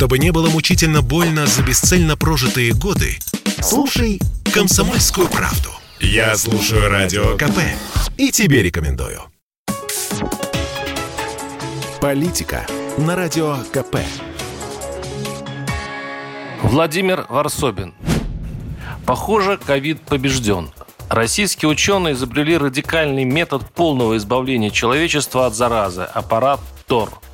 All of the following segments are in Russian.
Чтобы не было мучительно больно за бесцельно прожитые годы, слушай «Комсомольскую правду». Я слушаю Радио КП и тебе рекомендую. Политика на Радио КП. Владимир Варсобин. Похоже, ковид побежден. Российские ученые изобрели радикальный метод полного избавления человечества от заразы – аппарат ТОР –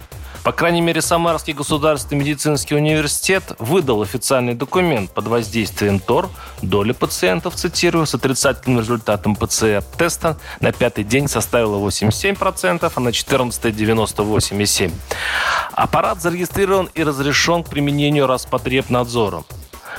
по крайней мере, Самарский государственный медицинский университет выдал официальный документ под воздействием ТОР. Доля пациентов, цитирую, с отрицательным результатом ПЦР-теста на пятый день составила 87%, а на 14 – 98,7%. Аппарат зарегистрирован и разрешен к применению Роспотребнадзором.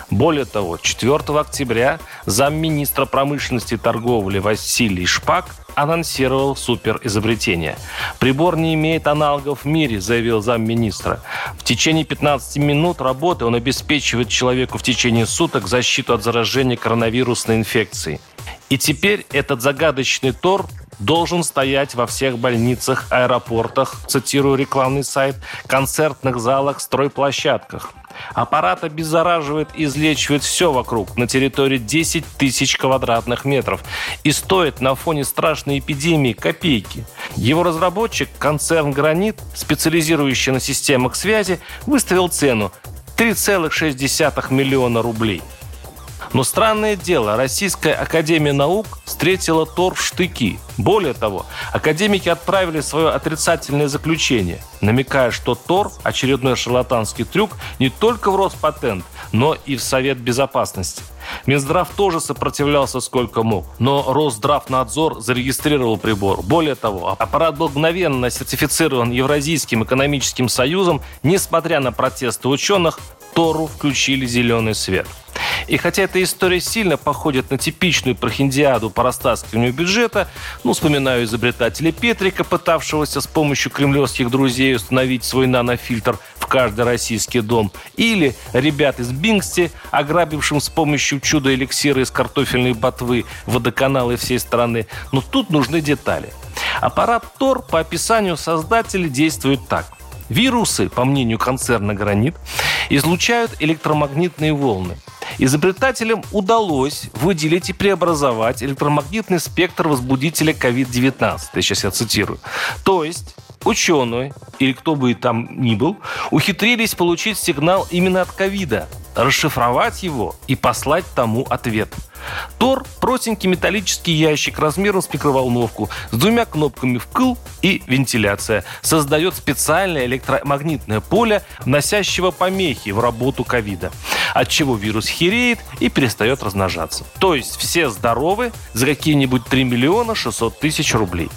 Более того, 4 октября замминистра промышленности и торговли Василий Шпак анонсировал суперизобретение. Прибор не имеет аналогов в мире, заявил замминистра. В течение 15 минут работы он обеспечивает человеку в течение суток защиту от заражения коронавирусной инфекцией. И теперь этот загадочный Тор должен стоять во всех больницах, аэропортах, цитирую рекламный сайт, концертных залах, стройплощадках. Аппарат обеззараживает и излечивает все вокруг на территории 10 тысяч квадратных метров и стоит на фоне страшной эпидемии копейки. Его разработчик, концерн «Гранит», специализирующий на системах связи, выставил цену 3,6 миллиона рублей – но странное дело, Российская Академия Наук встретила Тор в штыки. Более того, академики отправили свое отрицательное заключение, намекая, что Тор – очередной шарлатанский трюк не только в Роспатент, но и в Совет Безопасности. Минздрав тоже сопротивлялся сколько мог, но Росздравнадзор зарегистрировал прибор. Более того, аппарат был мгновенно сертифицирован Евразийским экономическим союзом, несмотря на протесты ученых, Тору включили зеленый свет. И хотя эта история сильно походит на типичную прохиндиаду по растаскиванию бюджета, ну, вспоминаю изобретателя Петрика, пытавшегося с помощью кремлевских друзей установить свой нанофильтр в каждый российский дом, или ребят из Бингсти, ограбившим с помощью чудо-эликсира из картофельной ботвы водоканалы всей страны. Но тут нужны детали. Аппарат Тор по описанию создателя действует так. Вирусы, по мнению концерна «Гранит», излучают электромагнитные волны. Изобретателям удалось выделить и преобразовать электромагнитный спектр возбудителя COVID-19. Сейчас я цитирую. То есть ученые, или кто бы там ни был, ухитрились получить сигнал именно от ковида, расшифровать его и послать тому ответ. Тор – простенький металлический ящик размером с микроволновку с двумя кнопками «вкл» и «вентиляция». Создает специальное электромагнитное поле, вносящего помехи в работу ковида, от чего вирус хереет и перестает размножаться. То есть все здоровы за какие-нибудь 3 миллиона 600 тысяч рублей.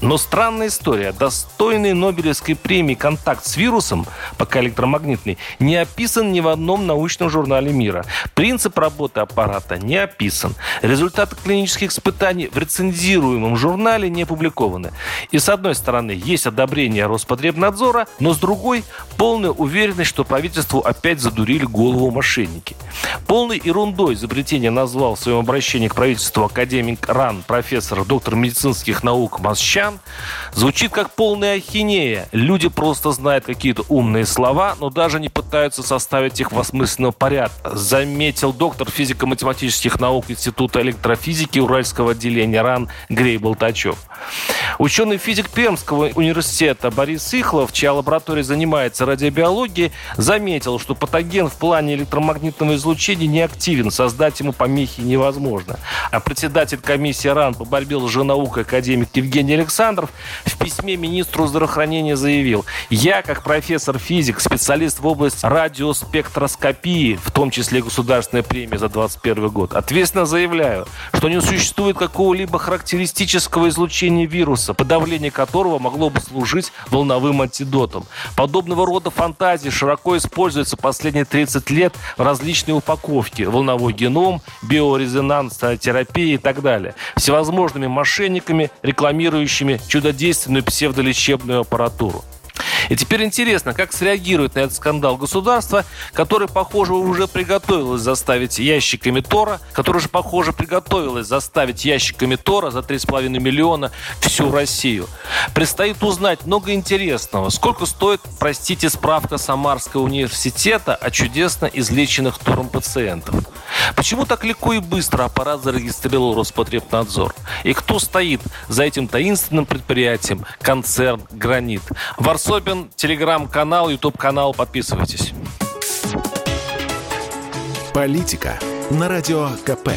Но странная история. Достойный Нобелевской премии «Контакт с вирусом», пока электромагнитный, не описан ни в одном научном журнале мира. Принцип работы аппарата не описан. Результаты клинических испытаний в рецензируемом журнале не опубликованы. И с одной стороны, есть одобрение Роспотребнадзора, но с другой – полная уверенность, что правительству опять задурили голову мошенники. Полной ерундой изобретение назвал в своем обращении к правительству академик РАН, профессор, доктор медицинских наук Масчан, славян, звучит как полная ахинея. Люди просто знают какие-то умные слова, но даже не пытаются составить их в осмысленном порядке. Заметил доктор физико-математических наук Института электрофизики Уральского отделения РАН Грей Болтачев. Ученый физик Пермского университета Борис Ихлов, чья лаборатория занимается радиобиологией, заметил, что патоген в плане электромагнитного излучения не активен, создать ему помехи невозможно. А председатель комиссии РАН по борьбе лженаукой академик Евгений Александров в письме министру здравоохранения заявил, я, как профессор физик, специалист в области радиоспектроскопии, в том числе государственная премия за 2021 год, ответственно заявляю, что не существует какого-либо характеристического излучения вируса, подавление которого могло бы служить волновым антидотом. Подобного рода фантазии широко используются последние 30 лет в различной упаковке. Волновой геном, биорезонансная терапия и так далее. Всевозможными мошенниками, рекламирующими чудодейственную псевдолечебную аппаратуру. И теперь интересно, как среагирует на этот скандал государство, которое, похоже, уже приготовилось заставить ящиками Тора, которое же, похоже, приготовилось заставить ящиками Тора за 3,5 миллиона всю Россию. Предстоит узнать много интересного. Сколько стоит, простите, справка Самарского университета о чудесно излеченных Тором пациентов? Почему так легко и быстро аппарат зарегистрировал Роспотребнадзор? И кто стоит за этим таинственным предприятием концерн «Гранит»? Варсобин, телеграм-канал, ютуб-канал. Подписывайтесь. Политика на Радио КП.